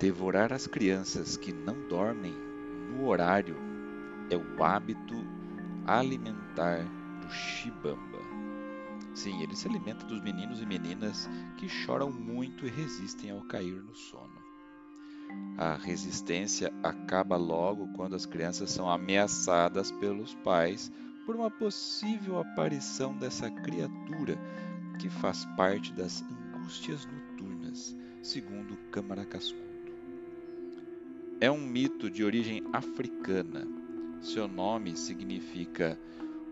Devorar as crianças que não dormem no horário é o hábito alimentar do Shibamba. Sim, ele se alimenta dos meninos e meninas que choram muito e resistem ao cair no sono. A resistência acaba logo quando as crianças são ameaçadas pelos pais por uma possível aparição dessa criatura que faz parte das angústias noturnas, segundo Câmara Cascudo. É um mito de origem africana. Seu nome significa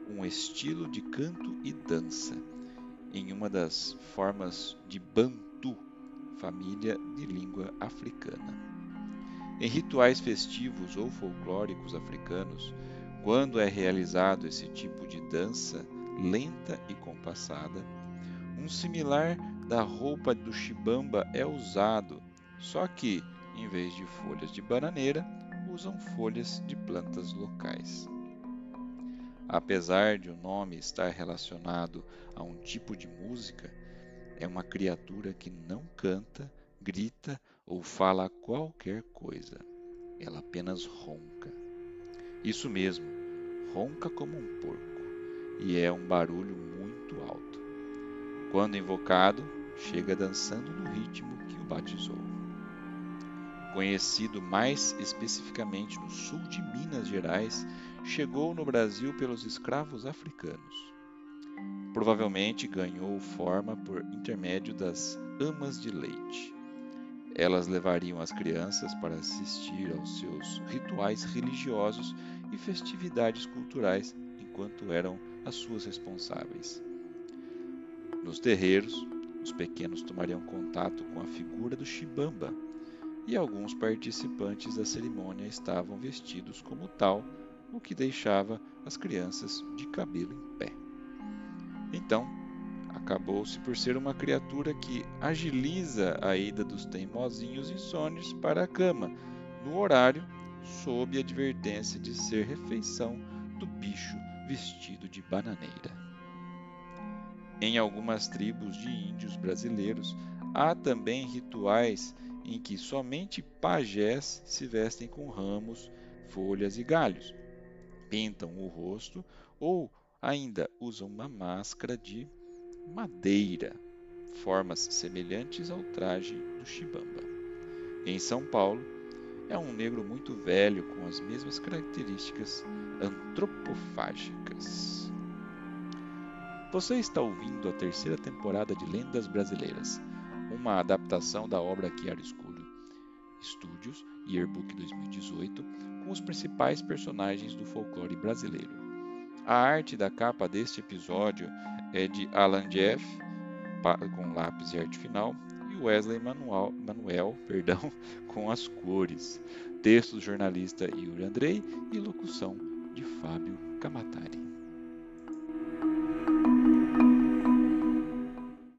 um estilo de canto e dança, em uma das formas de Bantu, família de língua africana. Em rituais festivos ou folclóricos africanos, quando é realizado esse tipo de dança lenta e compassada, um similar da roupa do chibamba é usado, só que, em vez de folhas de bananeira, usam folhas de plantas locais. Apesar de o nome estar relacionado a um tipo de música, é uma criatura que não canta, grita ou fala qualquer coisa. Ela apenas ronca. Isso mesmo, ronca como um porco, e é um barulho muito alto. Quando invocado, chega dançando no ritmo que o batizou. Conhecido mais especificamente no sul de Minas Gerais chegou no Brasil pelos escravos africanos. Provavelmente ganhou forma por intermédio das amas de leite. Elas levariam as crianças para assistir aos seus rituais religiosos e festividades culturais enquanto eram as suas responsáveis. Nos terreiros, os pequenos tomariam contato com a figura do Shibamba e alguns participantes da cerimônia estavam vestidos como tal o que deixava as crianças de cabelo em pé. Então, acabou-se por ser uma criatura que agiliza a ida dos teimosinhos insônios para a cama, no horário, sob advertência de ser refeição do bicho vestido de bananeira. Em algumas tribos de índios brasileiros, há também rituais em que somente pajés se vestem com ramos, folhas e galhos, pintam o rosto ou ainda usam uma máscara de madeira, formas semelhantes ao traje do Chibamba. Em São Paulo, é um negro muito velho com as mesmas características antropofágicas. Você está ouvindo a terceira temporada de Lendas Brasileiras, uma adaptação da obra Chiaroscuro Studios, Yearbook 2018, com os principais personagens do folclore brasileiro. A arte da capa deste episódio é de Alan Jeff, com lápis e arte final, e Wesley Manuel, Manuel perdão, com as cores. Texto do jornalista Yuri Andrei e locução de Fábio Camatari.